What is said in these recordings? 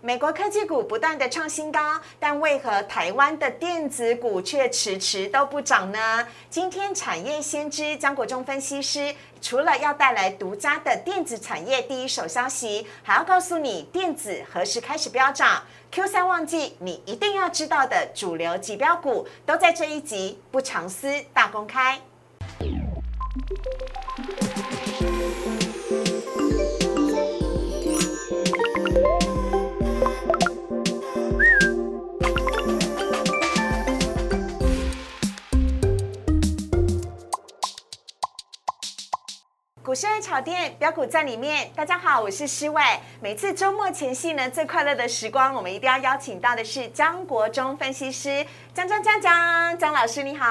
美国科技股不断的创新高，但为何台湾的电子股却迟迟都不涨呢？今天产业先知江国忠分析师除了要带来独家的电子产业第一手消息，还要告诉你电子何时开始飙涨。Q 三旺季，你一定要知道的主流级标股，都在这一集不藏私大公开。股市爱炒店标股在里面，大家好，我是诗伟。每次周末前夕呢，最快乐的时光，我们一定要邀请到的是张国忠分析师，张张张张张老师你好。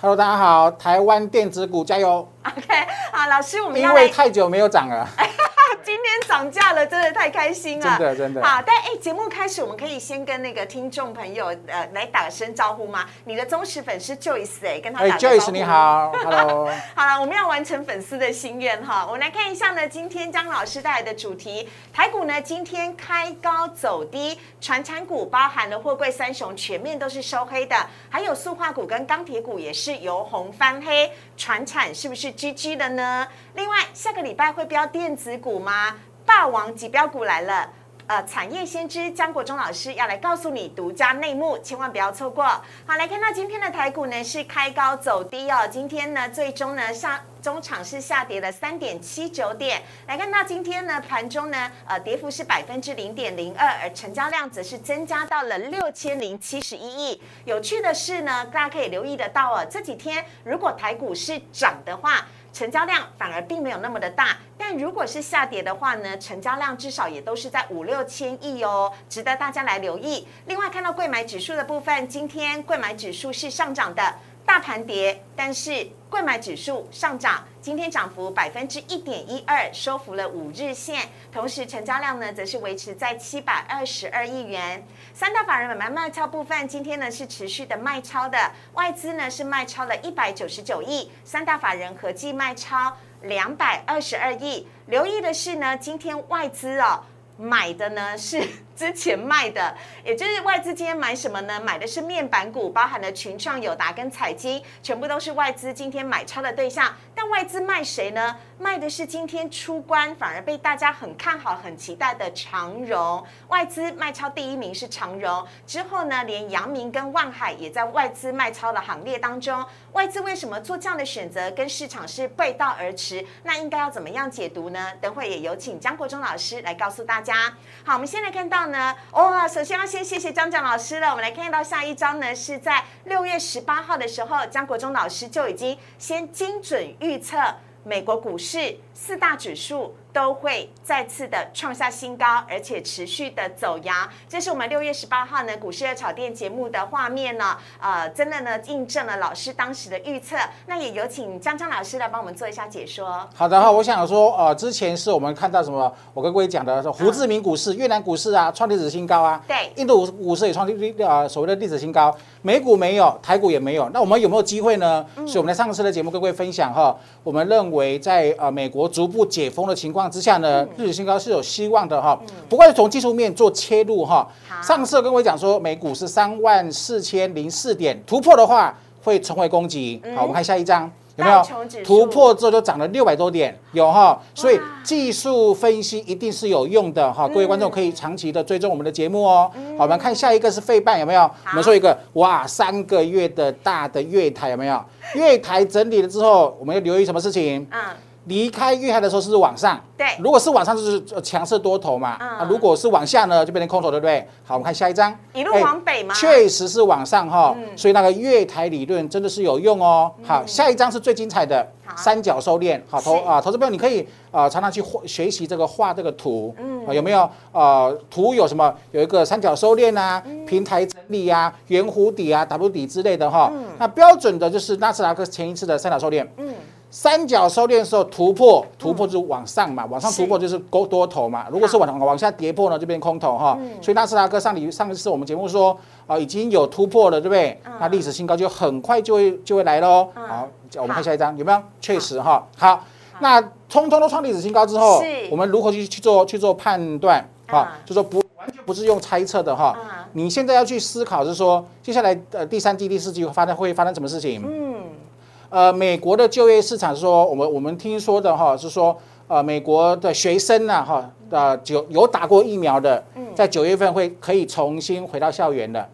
Hello，大家好，台湾电子股加油！OK，好，老师，我们因为太久没有涨了，今天涨价了，真的太开心了，真的真的好，但哎，节目开始，我们可以先跟那个听众朋友呃来打声招呼吗？你的忠实粉丝 Joyce 哎，跟他哎打个招呼。，Joyce 你。好，Hello，好了，我们要完成粉丝的心愿哈。我们来看一下呢，今天张老师带来的主题，台股呢今天开高走低，传产股包含了货柜三雄全面都是收黑的，还有塑化股跟钢铁股也是由红翻黑，船产是不是 GG 的呢？另外，下个礼拜会标电子股吗？霸王级标股来了。呃，产业先知江国忠老师要来告诉你独家内幕，千万不要错过。好，来看到今天的台股呢是开高走低哦，今天呢最终呢上中场是下跌了三点七九点。来看到今天呢盘中呢呃跌幅是百分之零点零二，而成交量则是增加到了六千零七十一亿。有趣的是呢，大家可以留意得到哦，这几天如果台股是涨的话。成交量反而并没有那么的大，但如果是下跌的话呢，成交量至少也都是在五六千亿哦，值得大家来留意。另外看到贵买指数的部分，今天贵买指数是上涨的，大盘跌，但是贵买指数上涨，今天涨幅百分之一点一二，收复了五日线，同时成交量呢则是维持在七百二十二亿元。三大法人买卖卖超部分，今天呢是持续的卖超的，外资呢是卖超了一百九十九亿，三大法人合计卖超两百二十二亿。留意的是呢，今天外资哦买的呢是之前卖的，也就是外资今天买什么呢？买的是面板股，包含了群创、友达跟彩金，全部都是外资今天买超的对象。但外资卖谁呢？卖的是今天出关反而被大家很看好、很期待的长荣。外资卖超第一名是长荣，之后呢，连阳明跟万海也在外资卖超的行列当中。外资为什么做这样的选择，跟市场是背道而驰？那应该要怎么样解读呢？等会也有请江国忠老师来告诉大家。好，我们先来看到呢，哇、首先要先谢谢张江老师了。我们来看到下一章呢，是在六月十八号的时候，张国忠老师就已经先精准预测美国股市四大指数都会再次的创下新高，而且持续的走阳。这是我们六月十八号呢股市的炒店节目的画面呢，呃，真的呢印证了老师当时的预测。那也有请张张老师来帮我们做一下解说。好的哈，我想说，呃，之前是我们看到什么？我跟各位讲的，说胡志明股市、越南股市啊，创历史新高啊，对印度股市也创历呃所谓的历史新高，美股没有，台股也没有，那我们有没有机会呢？所以我们在上次的节目跟各位分享哈，我们认为在呃美国逐步解封的情况之下呢，历史新高是有希望的哈。不过从技术面做切入哈，上次跟我讲说，美股是三万四千零四点突破的话，会重回攻击。好，我们看下一张。有没有突破之后就涨了六百多点？有哈，所以技术分析一定是有用的哈。各位观众可以长期的追踪我们的节目哦。好，我们看下一个是费半有没有？我们说一个哇，三个月的大的月台有没有？月台整理了之后，我们要留意什么事情？嗯，离开月台的时候是往上？对如果是往上就是呃强势多头嘛。嗯啊，如果是往下呢，就变成空头，对不对？好，我们看下一张。一路哎往北嘛？确实是往上哈，嗯所以那个月台理论真的是有用哦。好，下一张是最精彩的三角收敛。好，投啊，投资朋友你可以啊常常去画学习这个画这个图，嗯啊有没有呃图有什么有一个三角收敛啊、嗯平台整理啊、圆弧底啊、W 底之类的哈嗯。那标准的就是纳斯达克前一次的三角收敛。嗯，三角收敛的时候突破，突破就是往上嘛，往上突破就是多多头嘛。如果是往往下跌破呢，就变空头哈。所以纳斯达克上礼上一次我们节目说啊、已经有突破了，对不对？那历史新高就很快就会就会来喽。嗯好，我们看下一张有没有？确实哈，好，那通通都创历史新高之后，我们如何去去做去做判断？好嗯，就说不完完全不是用猜测的哈。你现在要去思考是说，接下来呃第三季、第四季会发生会发生什么事情？嗯，呃，美国的就业市场说，我们我们听说的哈是说，呃，美国的学生呢哈，呃，有有打过疫苗的，在九月份会可以重新回到校园的。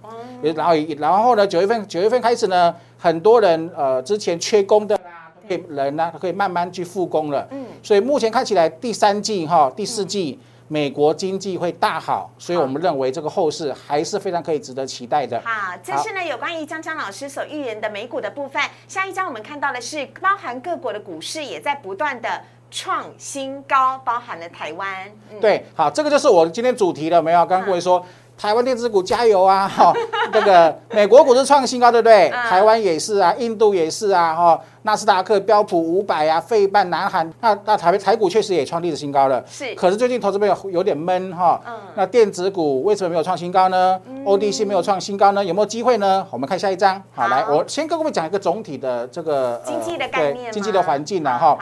然后然后呢，九月份九月份开始呢，很多人呃之前缺工的啦，可以人呢可以慢慢去复工了。嗯，所以目前看起来第三季哈第四季。美国经济会大好，所以我们认为这个后市还是非常可以值得期待的。好，这是呢有关于江江老师所预言的美股的部分。下一章我们看到的是包含各国的股市也在不断的创新高，包含了台湾。对，好，这个就是我今天主题了，没有？刚刚各位说。台湾电子股加油啊！哈，这个美国股市创新高，对不对？台湾也是啊，印度也是啊，哈，纳斯达克、标普五百啊，费半、南韩，那那台台股确实也创历史新高了。是，可是最近投资朋友有点闷哈。嗯。那电子股为什么没有创新高呢？ODC 没有创新高呢？有没有机会呢？我们看下一张。好，来，我先跟各位讲一个总体的这个经济的概念，经济的环境啊，哈。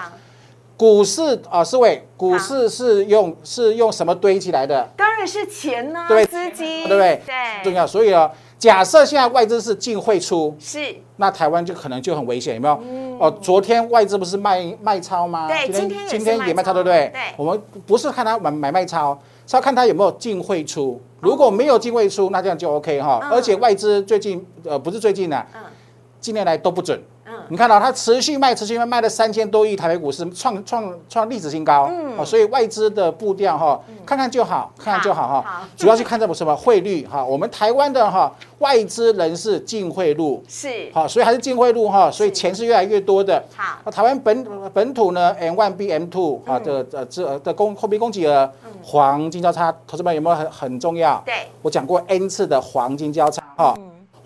股市啊，四位，股市是用是用什么堆起来的？当然是钱呢，对资金，对不对？对，重要。所以啊，假设现在外资是净汇出，是，那台湾就可能就很危险，有没有？哦，昨天外资不是卖卖超吗？对，今天今天也卖超，对不对？对，我们不是看它买买卖超，是要看它有没有净汇出。如果没有净汇出，那这样就 OK 哈。而且外资最近呃不是最近的，嗯，近年来都不准。你看到它持续卖，持续卖，卖了三千多亿，台北股市创创创历史新高。嗯，所以外资的步调哈，看看就好，看看就好哈。主要是看这什么汇率哈，我们台湾的哈外资人士净汇入，是。好，所以还是净汇入哈，所以钱是越来越多的。好，那台湾本本土呢，M one B M two 啊的呃这的供货币供给额，黄金交叉，投资们有没有很很重要？对，我讲过 N 次的黄金交叉哈。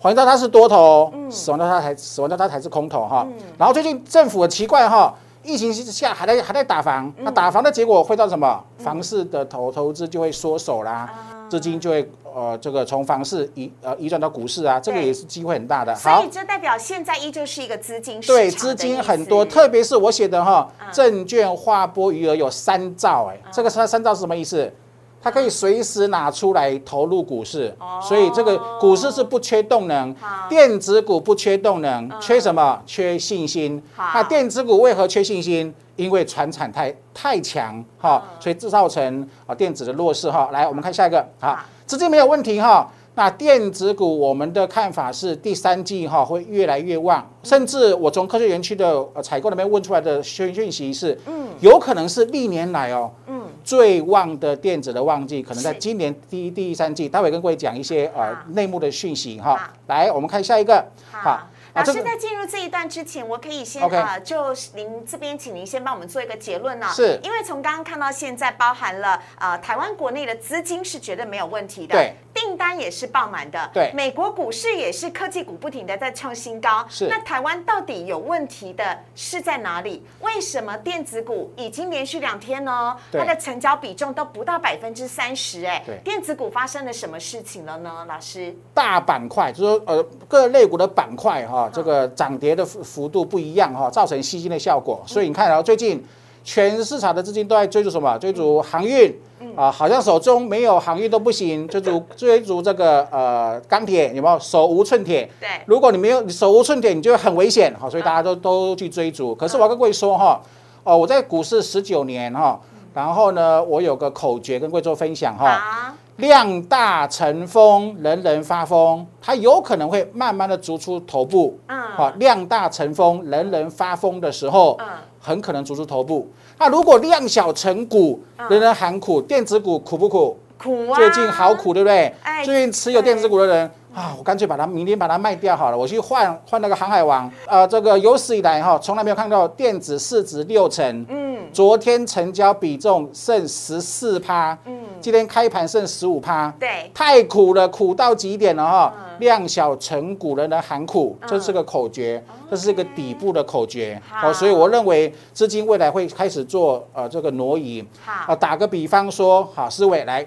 黄金它是多头，死亡交叉才死亡交叉才是空头哈。然后最近政府很奇怪哈，疫情下还在还在打房，那打房的结果会到什么？房市的投投资就会缩手啦，资金就会呃这个从房市移呃移转到股市啊，这个也是机会很大的。所以这代表现在依旧是一个资金对资金很多，特别是我写的哈，证券划拨余额有三兆哎，这个三三兆是什么意思？它可以随时拿出来投入股市，所以这个股市是不缺动能，电子股不缺动能，缺什么？缺信心。那电子股为何缺信心？因为船产太太强哈，所以制造成啊电子的弱势哈。来，我们看下一个，好，资金没有问题哈。那电子股我们的看法是第三季哈会越来越旺，甚至我从科学园区的采购那边问出来的讯讯息是，嗯，有可能是历年来哦，嗯，最旺的电子的旺季，可能在今年第一、第三季。待会跟各位讲一些呃内幕的讯息哈。来，我们看下一个，好。老师在进入这一段之前，我可以先啊，就您这边，请您先帮我们做一个结论呢。是，因为从刚刚看到现在，包含了呃台湾国内的资金是绝对没有问题的，对，订单也是爆满的，对，美国股市也是科技股不停的在创新高，是。那台湾到底有问题的是在哪里？为什么电子股已经连续两天呢？它的成交比重都不到百分之三十，哎，对，电子股发生了什么事情了呢？老师，大板块就是说呃各类股的板块哈。这个涨跌的幅幅度不一样哈，造成吸金的效果。所以你看，然后最近全市场的资金都在追逐什么？追逐航运啊，好像手中没有航运都不行。追逐追逐这个呃钢铁有没有？手无寸铁。对，如果你没有手无寸铁，你就很危险哈。所以大家都都去追逐。可是我跟各位说哈，哦，我在股市十九年哈，然后呢，我有个口诀跟各位做分享哈。量大成风，人人发疯，它有可能会慢慢的逐出头部。嗯，好，量大成风，人人发疯的时候，嗯，很可能逐出头部。那如果量小成股，人人喊苦，电子股苦不苦？苦啊！最近好苦，对不对？最近持有电子股的人啊，我干脆把它明天把它卖掉好了，我去换换那个航海王。呃，这个有史以来哈，从来没有看到电子市值六成。嗯，昨天成交比重剩十四趴。嗯。今天开盘剩十五趴，对，太苦了，苦到极点了哈。量小成股人的喊苦，这是个口诀，这是一个底部的口诀。好，所以我认为资金未来会开始做呃这个挪移。好，打个比方说，好，思伟来，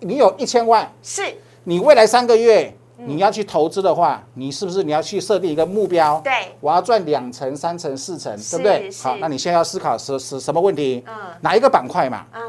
你有一千万，是，你未来三个月你要去投资的话，你是不是你要去设定一个目标？对，我要赚两成、三成、四成，对不对？好，那你现在要思考是是什么问题？嗯，哪一个板块嘛？嗯。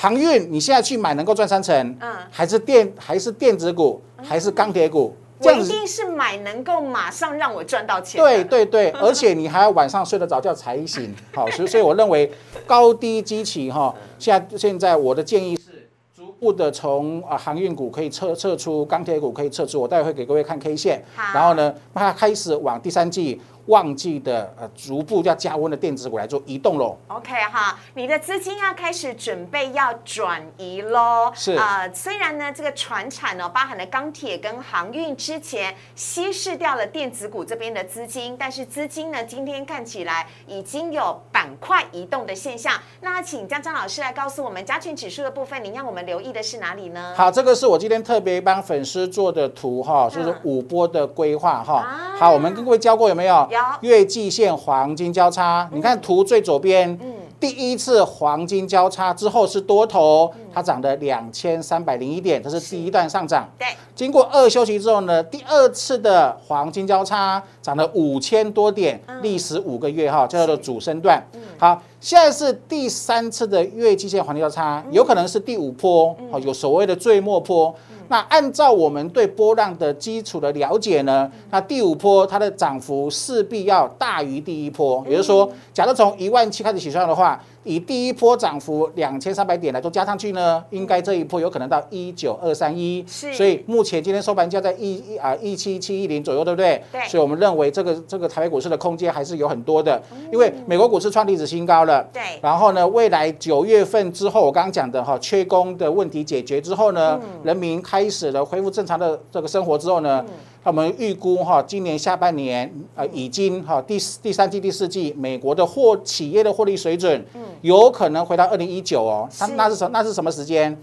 航运你现在去买能够赚三成，嗯还是电还是电子股，还是钢铁股？这样子定是买能够马上让我赚到钱的。对对对，而且你还要晚上睡得着觉才行。好，所以所以我认为高低基期哈，现在现在我的建议是逐步的从啊航运股可以撤撤出，钢铁股可以撤出。我待会会给各位看 K 线，然后呢，让它开始往第三季旺季的呃逐步要加温的电子股来做移动喽。OK 哈，你的资金要开始准备要转移喽。是呃，虽然呢这个船产呢、包含了钢铁跟航运之前稀释掉了电子股这边的资金，但是资金呢今天看起来已经有板块移动的现象。那请江江老师来告诉我们加权指数的部分，您让我们留意的是哪里呢？好，这个是我今天特别帮粉丝做的图哈，就是嗯五波的规划哈啊。好，我们跟各位教过有没有？有月季线黄金交叉，你看图最左边，嗯。第一次黄金交叉之后是多头，嗯。它涨了两千三百零一点，这是第一段上涨。对，经过二休息之后呢，第二次的黄金交叉涨了五千多点，嗯。历时五个月哈，叫做主升段。好，现在是第三次的月季线黄金交叉，嗯。有可能是第五波，好，有所谓的最末波。那按照我们对波浪的基础的了解呢，那第五波它的涨幅势必要大于第一波，也就是说，假如从一万七开始起算的话，以第一波涨幅两千三百点来做加上去呢，应该这一波有可能到一九二三一，是。所以目前今天收盘价在一一啊一七七一零左右，对不对？对。所以我们认为这个这个台北股市的空间还是有很多的，因为美国股市创历史新高了。对。然后呢，未来九月份之后，我刚刚讲的哈，缺工的问题解决之后呢，人民开始了恢复正常的这个生活之后呢，那我们预估哈，今年下半年呃，已经哈第四第三季、第四季，美国的获企业的获利水准，有可能回到二零一九哦，它是。那是什那是什么时间？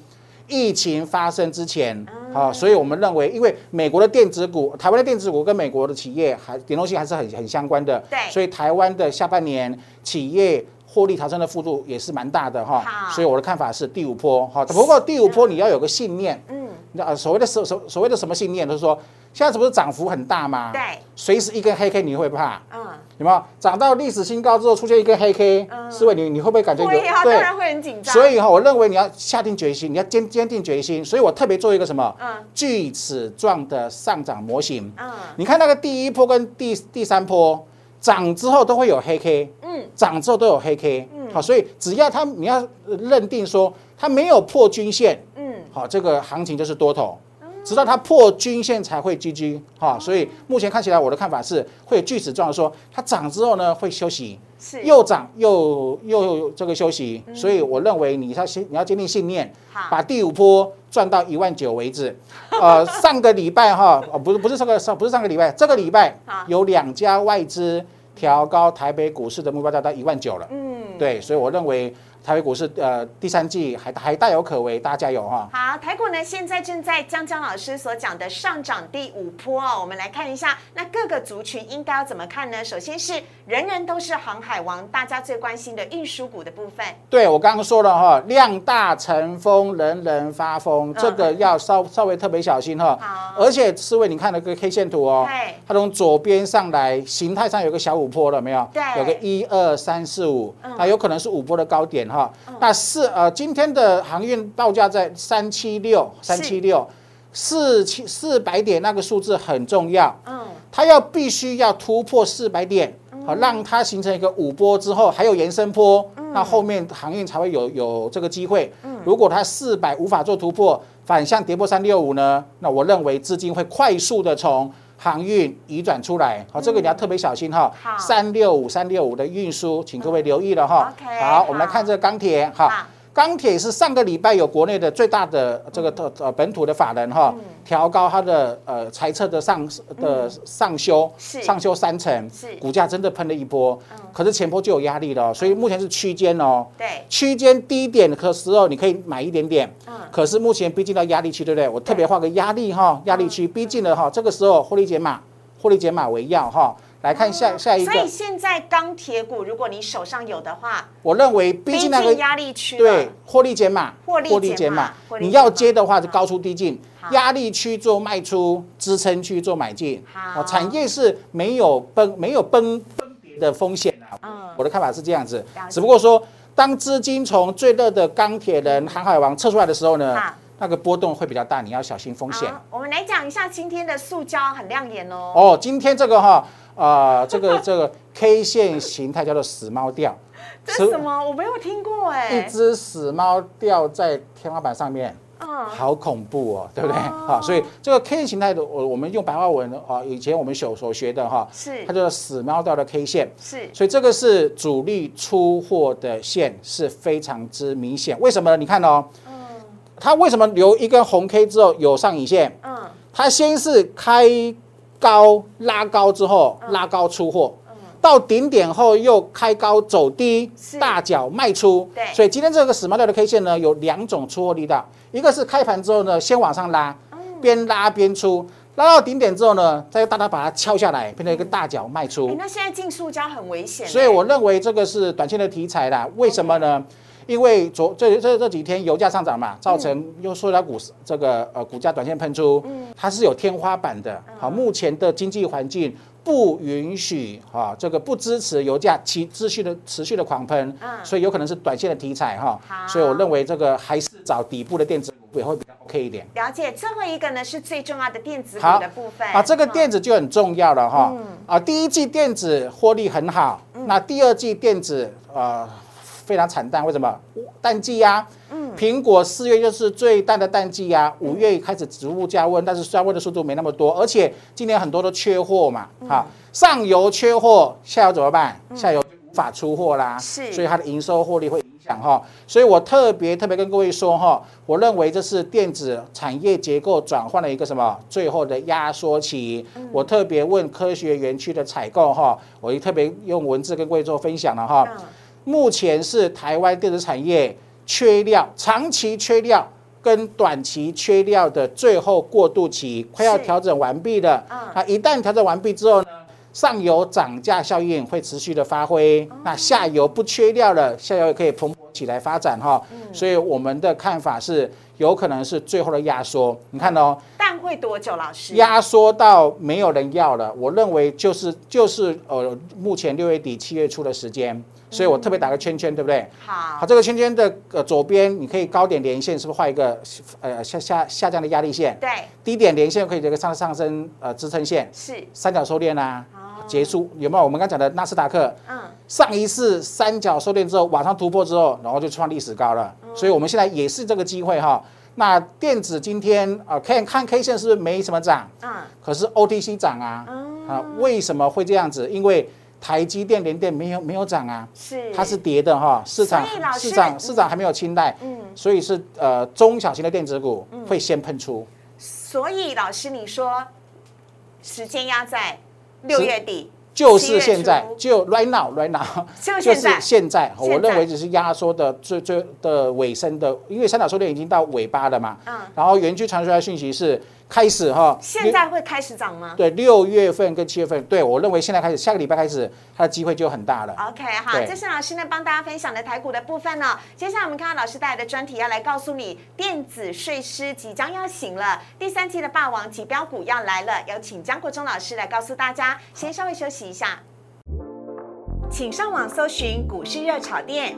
疫情发生之前，好、所以我们认为，因为美国的电子股、台湾的电子股跟美国的企业还联动性还是很很相关的，对。所以台湾的下半年企业获利调升的幅度也是蛮大的哈。好，所以我的看法是第五波哈，不过第五波你要有个信念，嗯，那所谓的所所所谓的什么信念，就是说现在是不是涨幅很大吗？对，随时一根黑 K 你会怕？嗯，有没有涨到历史新高之后出现一根黑 K？嗯思维你你会不会感觉有会啊，当然会很紧张。所以哈，我认为你要下定决心，你要坚坚定决心。所以我特别做一个什么嗯锯齿状的上涨模型。嗯你看那个第一波跟第第三波涨之后都会有黑 K，嗯，涨之后都有黑 K 嗯。好，所以只要它你要认定说它没有破均线，嗯，好，这个行情就是多头。直到它破均线才会 GG 哈，所以目前看起来我的看法是会有锯齿状的说，它涨之后呢会休息，是又涨又又这个休息，所以我认为你要先你要坚定信念，把第五波赚到一万九为止。呃，上个礼拜哈，哦不是不是上个上不是上个礼拜，这个礼拜有两家外资调高台北股市的目标价到一万九了。嗯，对，所以我认为台北股市呃第三季还还大有可为，大家加油哈。好，台股呢现在正在江江老师所讲的上涨第五波哦，我们来看一下，那各个族群应该要怎么看呢？首先是人人都是航海王，大家最关心的运输股的部分，对我刚刚说了哈，量大成风，人人发疯，这个要稍稍微特别小心哈。好而且四位，你看那个 K 线图哦对，它从左边上来，形态上有个小五波了没有？对有个一二三四五它，有可能是五波的高点哈。那四呃，今天的航运报价在三七六三七六。四七四百点那个数字很重要，嗯，它要必须要突破四百点，好让它形成一个五波之后还有延伸波，那后面航运才会有有这个机会。如果它四百无法做突破，反向跌破三六五呢，那我认为资金会快速的从航运移转出来，好，这个你要特别小心哈好。三六五三六五的运输，请各位留意了哈。好，我们来看这个钢铁，好好。钢铁是上个礼拜有国内的最大的这个呃呃本土的法人哈，调高它的呃财测的上的上修，上修三成是，股价真的喷了一波，可是前波就有压力了哦，所以目前是区间哦，对，区间低点的时候你可以买一点点，嗯。可是目前逼近到压力区，对不对？我特别画个压力哈，压力区逼近了哈，这个时候获利减码，获利减码为要哈。来看下下一所以个，现在钢铁股，如果你手上有的话，我认为逼逼近那个近压力区了。对，获利减码，获利减码你要接的话就高出低进好，压力区做卖出，支撑区做买进。好。哦产业是没有崩没有崩崩跌的风险啊。嗯。我的看法是这样子，只不过说当资金从最热的钢铁人、航海王撤出来的时候呢，那个波动会比较大，你要小心风险。好，我们来讲一下今天的塑胶很亮眼哦。哦，今天这个哈，呃，这个这个 K 线形态叫做死猫吊，这是什么？我没有听过哎。一只死猫吊在天花板上面。嗯，好恐怖哦，对不对？哦好，所以这个 K 线形态的，我我们用白话文啊，以前我们所所学的哈，是它叫做死猫吊的 K 线，是所以这个是主力出货的线是非常之明显。为什么呢？你看哦，它为什么留一根红 K 之后有上影线？嗯它先是开高拉高之后嗯拉高出货，到顶点后又开高走低，大脚卖出。对所以今天这个死猫掉的 K 线呢，有两种出货力道，一个是开盘之后呢，先往上拉，嗯边拉边出，拉到顶点之后呢，再大大把它敲下来，变成一个大脚卖哎出。那现在进塑胶很危险欸。所以我认为这个是短线的题材啦。为什么呢？因为昨这这这几天油价上涨嘛，造成又塑料股这个呃股价短线喷出，它是有天花板的。好，目前的经济环境不允许哈，这个不支持油价其持续的持续的狂喷，嗯所以有可能是短线的题材哈好。所以我认为这个还是找底部的电子股也会比较 OK 一点。了解，最后一个呢是最重要的电子股的部分啊，这个嗯电子就很重要了哈。啊，第一季电子获利很好，那第二季电子呃非常惨淡，为什么？淡季呀、嗯苹果四月就是最淡的淡季呀、五月开始植物加温，但是加温的速度没那么多，而且今年很多都缺货嘛，哈，上游缺货，下游怎么办？下游就无法出货啦，是所以它的营收获利会影响哈，所以我特别特别跟各位说哈，我认为这是电子产业结构转换的一个什么最后的压缩期。我特别问科学园区的采购哈，我也特别用文字跟各位做分享了哈。嗯目前是台湾电子产业缺料、长期缺料跟短期缺料的最后过渡期，快要是调整完毕了。啊一旦调整完毕之后呢？上游涨价效应会持续的发挥，那下游不缺料了，下游也可以蓬勃起来发展哈。所以我们的看法是，有可能是最后的压缩。你看哦，但会多久？老师？压缩到没有人要了，我认为就是就是呃，目前六月底七月初的时间，所以我特别打个圈圈，对不对？好好，，这个圈圈的呃左边你可以高点连线，是不是画一个呃下下下降的压力线？对，低点连线可以有一个上上升呃支撑线，是，三角收敛啊，哦结束有没有？我们刚讲的纳斯达克嗯，上一次三角收敛之后，往上突破之后，然后就创历史高了，嗯所以我们现在也是这个机会哈。那电子今天啊，看看 K 线是不是没什么涨？嗯，可是 OTC 涨啊，啊，为什么会这样子？因为台积电、联电没有没有涨啊，是，它是跌的哈，市场市场市场还没有青睐，嗯，所以是呃中小型的电子股会先喷出。所以老师你说时间压在六月底，就是现在就 right now right now，就是就现在。我认为只是压缩的最最的尾声的，因为三角收敛已经到尾巴了嘛，嗯，然后园区传出来的讯息是开始哈，现在会开始涨吗对六月份跟七月份，对我认为现在开始，下个礼拜开始，它的机会就很大了。？OK，好，对这是老师呢帮大家分享的台股的部分呢、接下来我们看到老师带来的专题，要来告诉你电子税师即将要醒了，第三季的霸王级标股要来了，有请江国忠老师来告诉大家。先稍微休息一下。请上网搜寻股市热炒店，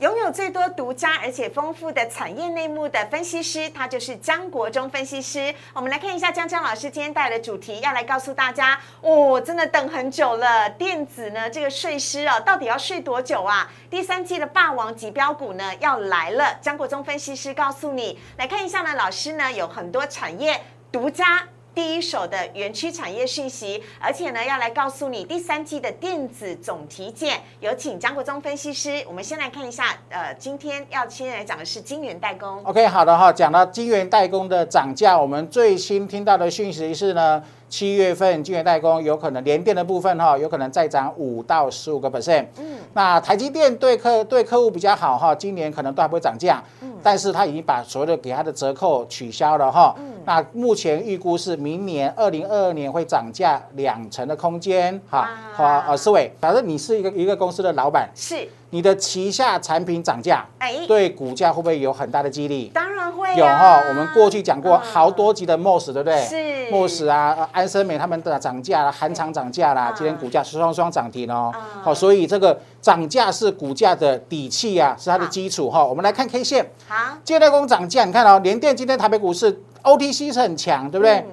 拥有最多独家而且丰富的产业内幕的分析师，他就是江国忠分析师。我们来看一下江江老师今天带来的主题，要来告诉大家，哦，真的等很久了。电子呢，这个税师哦，到底要税多久啊？第三季的霸王级标股呢要来了，江国忠分析师告诉你，来看一下呢，老师呢有很多产业独家。第一手的园区产业讯息，而且呢，要来告诉你第三季的电子总体检。有请张国忠分析师。我们先来看一下，呃，今天要先来讲的是金源代工。OK，好的哈，讲到金源代工的涨价，我们最新听到的讯息是呢，七月份晶圆代工有可能连电的部分哈，有可能再涨五到十五个 percent。嗯，那台积电对客对客户比较好哈，今年可能都还不会涨价，嗯，但是他已经把所有的给他的折扣取消了哈。嗯，那目前预估是明年二零二二年会涨价两成的空间。哈，好，呃，思伟，假设你是一个一个公司的老板，是，你的旗下产品涨价，哎，对股价会不会有很大的激励？当然会有啊哈，我们过去讲过嗯好多集的 MOS，对不对？是 MOS 啊，呃安森美他们的涨价啦，韩厂涨价啦嗯，今天股价双双涨停哦嗯。好，所以这个涨价是股价的底气啊，是它的基础哈。我们来看 K 线，好，借代工涨价，你看哦，联电今天台北股市 OTC 是很强，对不对？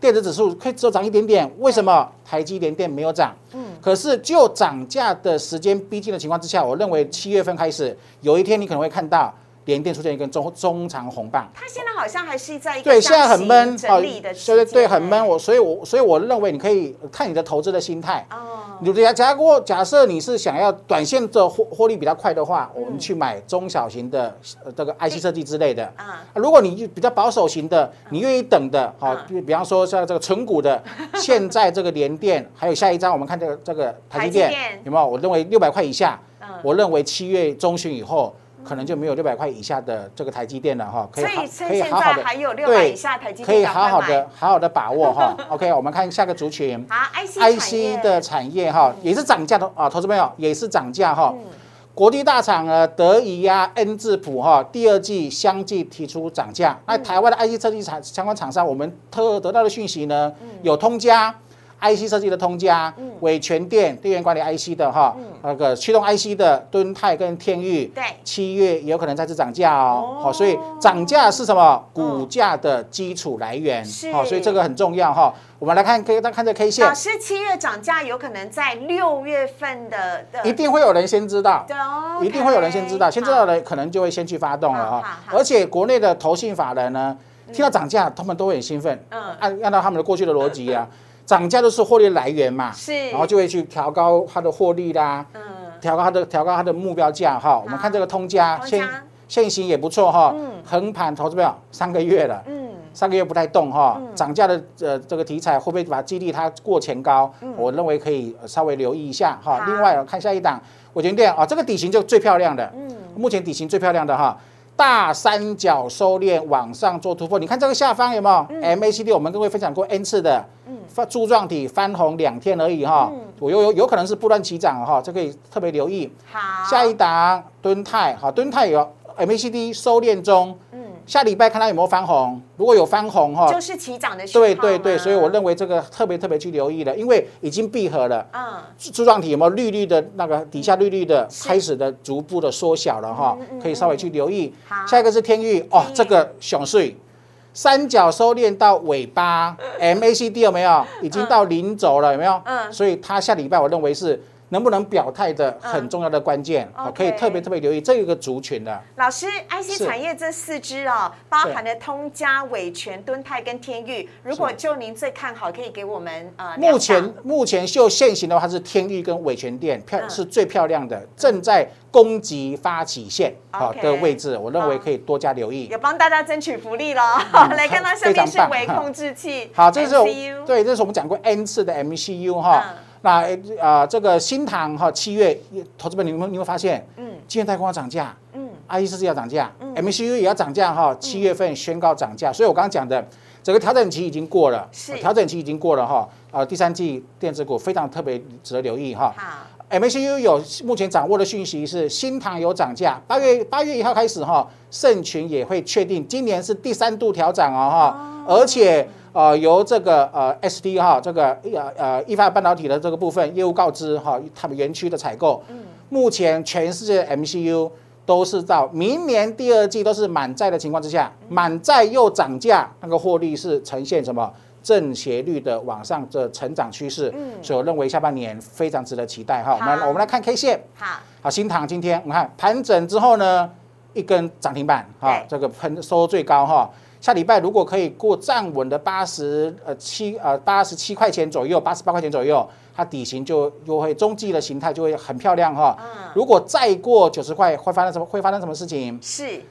电子指数可以只有涨一点点，为什么台积联电没有涨？嗯可是就涨价的时间逼近的情况之下，我认为七月份开始，有一天你可能会看到联电出现一根中中长红棒。它现在好像还是在一个对，现在很闷，整理的对对对，很闷。我所以我，所以我认为你可以看你的投资的心态。哦，你假假如果假设你是想要短线的获获利比较快的话，嗯我们去买中小型的呃这个 IC 设计之类的。啊，如果你比较保守型的，你愿意等的，好，嗯比比方说像这个纯股的，现在这个联电，还有下一张我们看这个这个台积电有没有？我认为六百块以下，嗯我认为七月中旬以后。可能就没有六百块以下的这个台积电了哈，可以好可以好好的还有六对百以下台积可以电，赶快买好好的好好的把握哈。OK，我们看下个族群好 IC，IC 的产业哈，也是涨价的啊，投资朋友也是涨价哈。嗯国际大厂呢，德仪呀、恩智浦哈，第二季相继提出涨价。那台湾的 IC 设计厂相关厂商，我们特得到的讯息呢，有通家。IC 设计的通家、伟全电电源管理 IC 的哈，那个驱动 IC 的敦泰跟天域，对七月也有可能再次涨价哦。哦好，所以涨价是什么？股价的基础来源。是好，所以这个很重要哈。我们来看，可以看这 K 线老，师七月涨价有可能在六月份的的一定会有人先知道。对哦，一定会有人先知道，先知道的人可能就会先去发动了哈好。而且国内的投信法人呢，听到涨价，他们都会很兴奋。嗯按按照他们的过去的逻辑啊，涨价都是获利的来源嘛，是然后就会去调高它的获利啦，嗯，调高它的调高它的目标价哈。我们看这个通家现现行也不错哈嗯，横盘投资没有三个月了。嗯三个月不太动哈，涨价的呃这个题材会不会把激励它过前高？我认为可以呃稍微留意一下哈。另外看下一档，我觉得啊这个底型就最漂亮的，嗯目前底型最漂亮的哈。大三角收敛往上做突破，你看这个下方有没有、MACD？我们跟各位分享过 N 次的，发柱状体翻红两天而已哈，我有有有可能是不断起涨哈，这可以特别留意。好，下一档敦泰，哈，敦泰有 MACD 收敛中，嗯下礼拜看它有没有翻红，如果有翻红哈，就是起涨的讯号对对对，所以我认为这个特别特别去留意了，因为已经闭合了。嗯柱状体有没有绿绿的那个底下绿绿的是开始的逐步的缩小了哈可以稍微去留意好。下一个是天域哦这个熊碎。三角收敛到尾巴，MACD 有没有？已经到零轴了，有没有？嗯所以它下礼拜我认为是能不能表态的很重要的关键，可以特别特别留意这个族群的。老师，IC 是。产业这四支哦，包含了通家、伟全、敦泰跟天域。如果就您最看好，可以给我们呃，目前目前秀现行的话，它是天域跟伟全店漂嗯。是最漂亮的，正在攻击发起线好的位置，我认为可以多加留意。有帮大家争取福利了。来看到下面是微控制器，好，这是对，这是我们讲过 N 次的 MCU 哈嗯。那呃，这个新塘哈，七月投资者你们你会发现，嗯今天代工要涨价，嗯，IE 四四要涨价，MCU 也要涨价哈，七月份宣告涨价，所以我刚刚讲的整个调整期已经过了，是调整期已经过了哈，呃，第三季电子股非常特别值得留意哈。好 MACU 有目前掌握的讯息是新塘有涨价，八月八月一号开始哈，盛群也会确定今年是第三度调涨哦哈，而且呃由这个呃 SD 哈这个呃呃易发半导体的这个部分业务告知哈，他们园区的采购，目前全世界 MCU 都是到明年第二季都是满载的情况之下，满载又涨价，那个获利是呈现什么？正斜率的往上的成长趋势，所以我认为下半年非常值得期待哈。我们我们来看 K 线，好，好，新塘今天我们看盘整之后呢，一根涨停板哈对，这个喷收最高哈。下礼拜如果可以过站稳的八十呃七呃八十七块钱左右，八十八块钱左右，它底型就就会中继的形态就会很漂亮哈。嗯如果再过九十块，会发生什么？会发生什么事情？是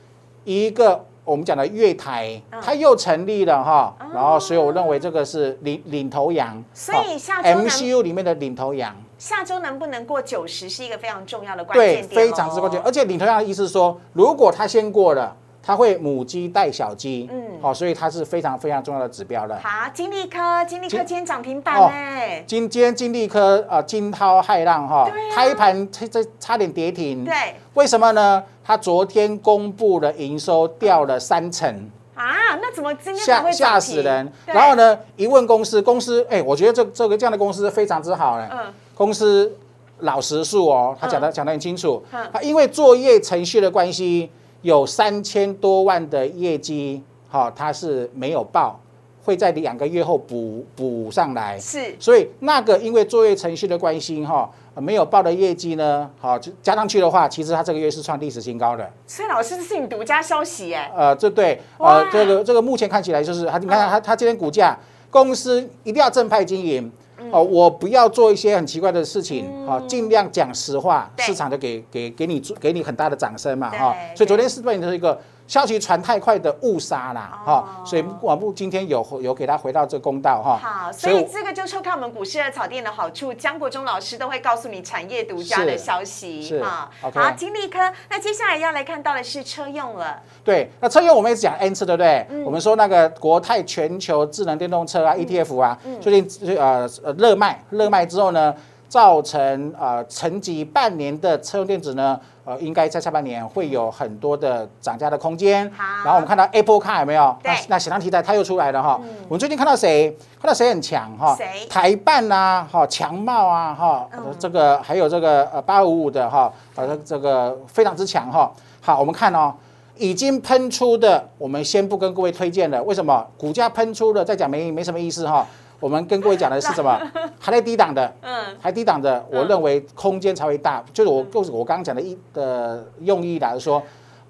一个我们讲的月台嗯，它又成立了哈，然后所以我认为这个是领领头羊，所以下周 MCU 里面的领头羊，下周能不能过九十是一个非常重要的关，键点非常之关键。而且领头羊的意思是说，如果它先过了，它会母鸡带小鸡，嗯。嗯，好，所以它是非常非常重要的指标了。好，金利科，金利科今天涨停板哦哎，今今天金利科啊惊涛骇浪哈开盘这这差点跌停，对。为什么呢？它昨天公布了营收掉了三成，啊，那怎么今天吓吓死人。然后？呢，一问公司，公司哎，我觉得这这个这样的公司非常之好呢。嗯，公司老实数哦，他讲的讲得很清楚。嗯，他因为作业程序的关系，有三千多万的业绩，好，它是没有报，会在两个月后补补上来。是所以那个因为作业程序的关系哈，呃没有报的业绩呢，好就加上去的话，其实它这个月是创历史新高的。所以老师这是你独家消息哎，呃，这对呃这个这个目前看起来就是它，你看它它今天股价，公司一定要正派经营。哦，我不要做一些很奇怪的事情，啊，尽量讲实话，市场就给给给你给你很大的掌声嘛，哈。所以昨天是对你的一个消息传太快的误杀啦，哦哈。所以网部今天有有给他回到这个公道哈。好，所以这个就是看我们股市的草店的好处，江国忠老师都会告诉你产业独家的消息是哈。好，金利科，那接下来要来看到的是车用了，对，那车用我们一直讲 N 次，对不对？嗯我们说那个国泰全球智能电动车啊、ETF 啊，最近呃呃热卖，热卖之后呢，造成呃沉寂半年的车用电子呢，呃应该在下半年会有很多的涨价的空间。好然后我们看到 Apple Car 有没有？对那那显象题材它又出来了哈。我们最近看到谁？看到谁很强哈？谁台办呐，哈，强茂啊，哈，嗯这个还有这个呃八五五的哈，呃这个非常之强哈。好，我们看哦。已经喷出的，我们先不跟各位推荐了。为什么？股价喷出了，再讲没没什么意思哈。我们跟各位讲的是什么？还在低档的，嗯，还低档的，我认为空间才会大。就是我就是我刚刚讲的一的用意来说，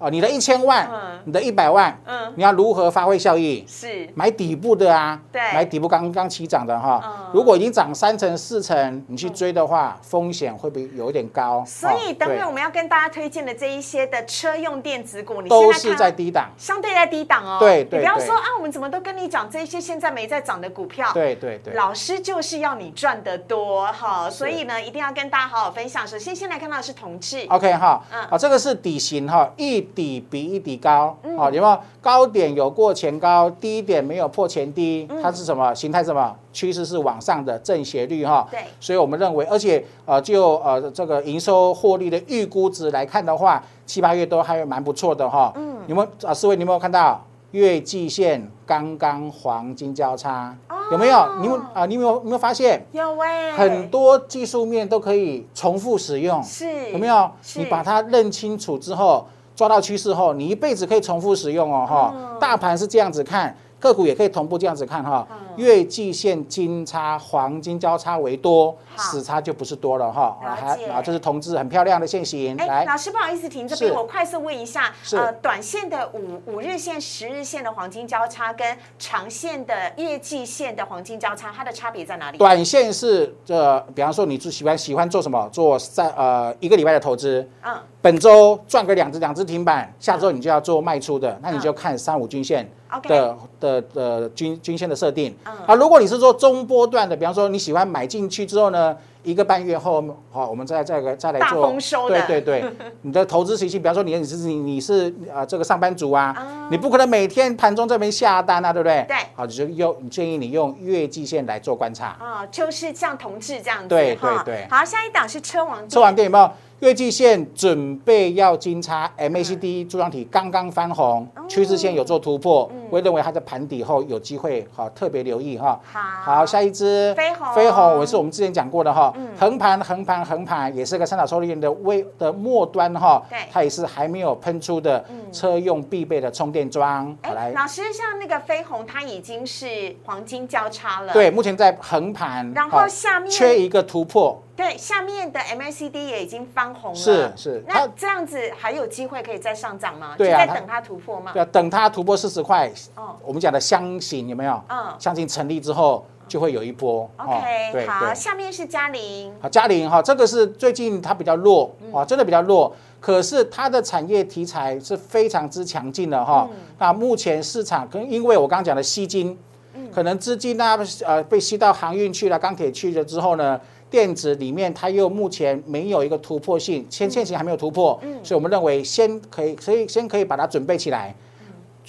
啊，你的一千万嗯，你的一百万，嗯，你要如何发挥效益？是买底部的啊，对买底部刚刚起涨的哈嗯。如果已经涨三成四成，你去追的话，风险会不会有一点高？所以等会我们要跟大家推荐的这一些的车用电子股，你都是在低档。相对在低档哦。对对对你不要说啊，我们怎么都跟你讲这些现在没在涨的股票。对对对。老师就是要你赚得多哈，所以呢，一定要跟大家好好分享。首先，先来看到的是同志，OK 哈，嗯好，这个是底型哈，一底比一底高，好，有没有高点有过前高，低点没有破前低？嗯它是什么形态？什么趋势是往上的正斜率哈？对所以我们认为，而且呃，就呃这个营收获利的预估值来看的话，七八月都还蛮不错的哈。嗯，有没有啊？四位，你有没有看到月季线刚刚黄金交叉？有没有？你有啊？你有没有有没有发现？有哎，很多技术面都可以重复使用，是有没有？你把它认清楚之后，抓到趋势后，你一辈子可以重复使用哦，哈、嗯。大盘是这样子看，个股也可以同步这样子看哈。嗯月季线金叉黄金交叉为多，死叉就不是多了哈。啊，这是同志很漂亮的线型，哎，来。老师不好意思停这边，我快速问一下，呃，短线的五五日线、十日线的黄金交叉跟长线的月季线的黄金交叉，它的差别在哪里？短线是这，比方说你最喜欢喜欢做什么？做三呃一个礼拜的投资，嗯，本周赚个两只两只停板，下周你就要做卖出的，那你就看三五均线的的的均均线的设定。嗯。啊，如果你是做中波段的，比方说你喜欢买进去之后呢，一个半月后，好，我们再再个再来大做丰收的。对对对，你的投资习性，比方说你你是你你是啊这个上班族啊啊，你不可能每天盘中这边下单啊，对不对？对。好，你就用建议你用月季线来做观察。啊，就是像同志这样子，对哈。对对。好，下一档是车王店，车王店有没有？月季线准备要金叉嗯，MACD 柱状体刚刚翻红，哦。趋势线有做突破，嗯。我认为它在盘底后有机会，好特别留意哈。好，好，下一只飞鸿。飞鸿，我是我们之前讲过的哈嗯，横盘横盘横盘，也是个三角收敛的位的末端哈对，它也是还没有喷出的车用必备的充电桩。好哎，来，老师，像那个飞鸿，它已经是黄金交叉了，对，目前在横盘，然后下面缺一个突破，对，下面的 MACD 也已经翻红了，是是那它这样子还有机会可以再上涨吗？对在等它突破吗？对啊，等它突破四十块，哦我们讲的箱型有没有？嗯箱型成立之后就会有一波。哦，OK，好。下面是嘉玲，好，嘉玲哈，这个是最近它比较弱嗯啊，真的比较弱。可是它的产业题材是非常之强劲的哈。嗯那目前市场跟因为我刚刚讲的吸金，嗯可能资金呢呃被吸到航运去了、钢铁去了之后呢，电子里面它又目前没有一个突破性，先现行还没有突破，所以我们认为先可以，所以先可以把它准备起来。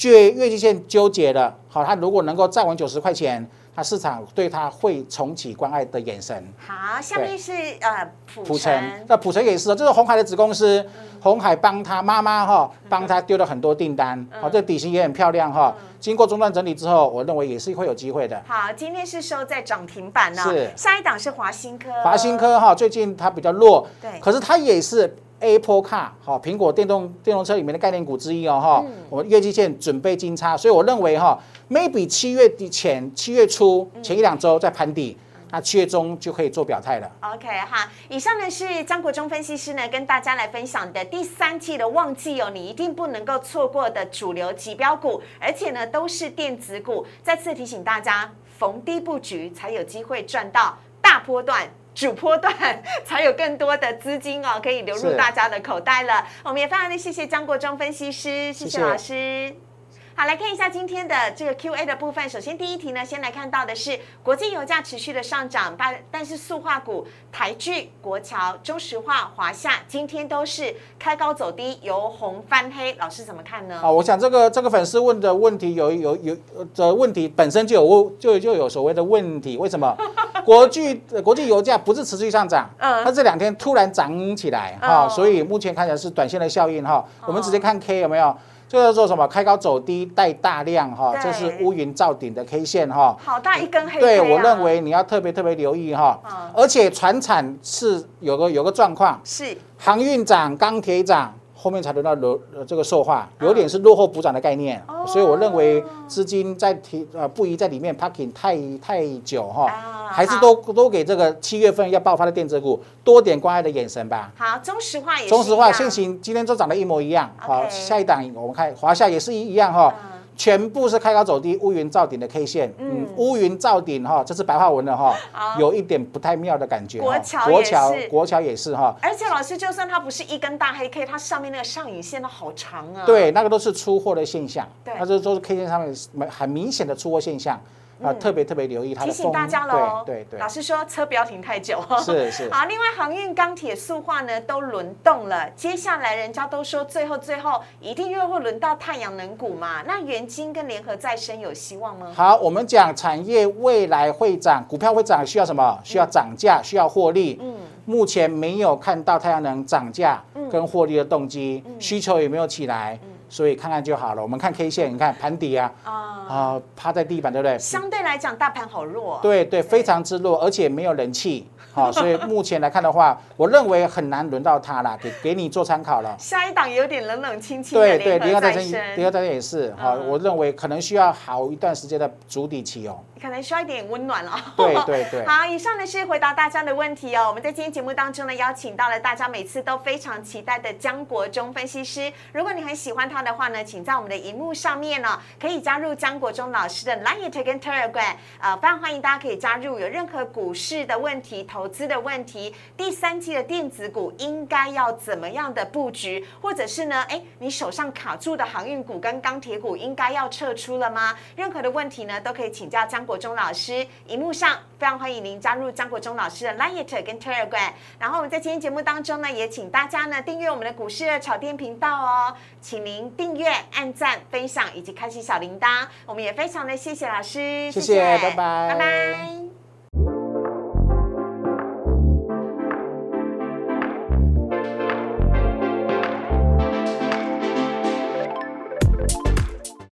月月季线纠结了，好，它如果能够站稳九十块钱，它市场对它会重启关爱的眼神。好，下面是呃普普城城，，那普城也是哦，这是红海的子公司，红海帮他妈妈哈，帮他丢了很多订单，好，这底薪也很漂亮哈。经过中段整理之后，我认为也是会有机会的。好，今天是收在涨停板呢、是。下一档是华新科，华新科哈，最近它比较弱，对。可是它也是 Apple Car 哈，苹果电动电动车里面的概念股之一哦哈。我们月季线准备金叉，所以我认为哈，maybe 七月底前、七月初前一两周在盘底，那七月中就可以做表态了。OK 哈，以上呢是张国忠分析师呢跟大家来分享的第三季的旺季哦，你一定不能够错过的主流指标股，而且呢都是电子股。再次提醒大家，逢低布局才有机会赚到大波段。主波段才有更多的资金哦，可以流入大家的口袋了。我们也非常的谢谢张国忠分析师，谢谢谢谢老师。好，来看一下今天的这个 Q&A 的部分。首先第一题呢，先来看到的是国际油价持续的上涨，但但是塑化股台剧、国桥、中石化、华夏今天都是开高走低，由红翻黑。老师怎么看呢？啊，我想这个这个粉丝问的问题有有有呃的问题本身就有问就就有所谓的问题，为什么 国际呃国际油价不是持续上涨，嗯它这两天突然涨起来哈、哦所以目前看起来是短线的效应哈、我们直接看 K 有没有？这个叫做什么？开高走低带大量哈、对。这是乌云罩顶的 K 线哈、好大一根黑、啊。对我认为你要特别特别留意哈、嗯。而且船产是有个有个状况，是。航运涨，钢铁涨，后面才轮到楼呃这个售化，有点是落后补涨的概念，哦。所以我认为资金在提呃不宜在里面 parking 太太久哈、啊还是都都给这个七月份要爆发的电子股多点关爱的眼神吧。好，中石化也是中石化现行今天都涨得一模一样，好下一档我们看华夏也是一一样哈、嗯全部是开高走低，乌云罩顶的 K 线，嗯，乌云罩顶哈，这是白话文的哈好，有一点不太妙的感觉哈。国桥也国桥是。国桥也是哈，而且老师，就算它不是一根大黑 K，它上面那个上影线都好长啊。对，那个都是出货的现象，对。它这都是 K 线上面很很明显的出货现象啊，特别特别留意提醒大家喽。对对老师说车不要停太久。是是好，另 外航运、钢铁、塑化呢都轮动了，接下来人家都说最后最后一定又会轮到太阳能股嘛？那元晶跟联合再生有希望吗？好，我们讲产业未来会涨，股票会涨，需要什么？需要涨价，需要获利。嗯，目前没有看到太阳能涨价跟获利的动机，需求有没有起来？所以看看就好了。我们看 K 线，你看盘底啊，啊、啊趴在地板，对不对？相对来讲大盘好弱。对对，非常之弱，而且没有人气。好，所以目前来看的话，我认为很难轮到它啦，给给你做参考了。下一档有点冷冷清清的对对，联合联合再生，再生，联合再生也是哈，嗯我认为可能需要好一段时间的筑底期哦。可能需要一点温暖了。对对对 好，以上呢是回答大家的问题哦。我们在今天节目当中呢，邀请到了大家每次都非常期待的江国忠分析师。如果你很喜欢他的话呢，请在我们的荧幕上面呢、可以加入江国忠老师的 Line 跟 Telegram，呃，非常欢迎大家可以加入。有任何股市的问题、投资的问题，第三季的电子股应该要怎么样的布局，或者是呢，哎，你手上卡住的航运股跟钢铁股应该要撤出了吗？任何的问题呢，都可以请教江国忠老师。荧幕上非常欢迎您加入张国忠老师的 Lite 跟 Telegram。然后我们在今天节目当中呢，也请大家呢订阅我们的股市的炒店频道哦，请您订阅、按赞、分享以及开启小铃铛。我们也非常的谢谢老师，谢谢拜拜拜拜。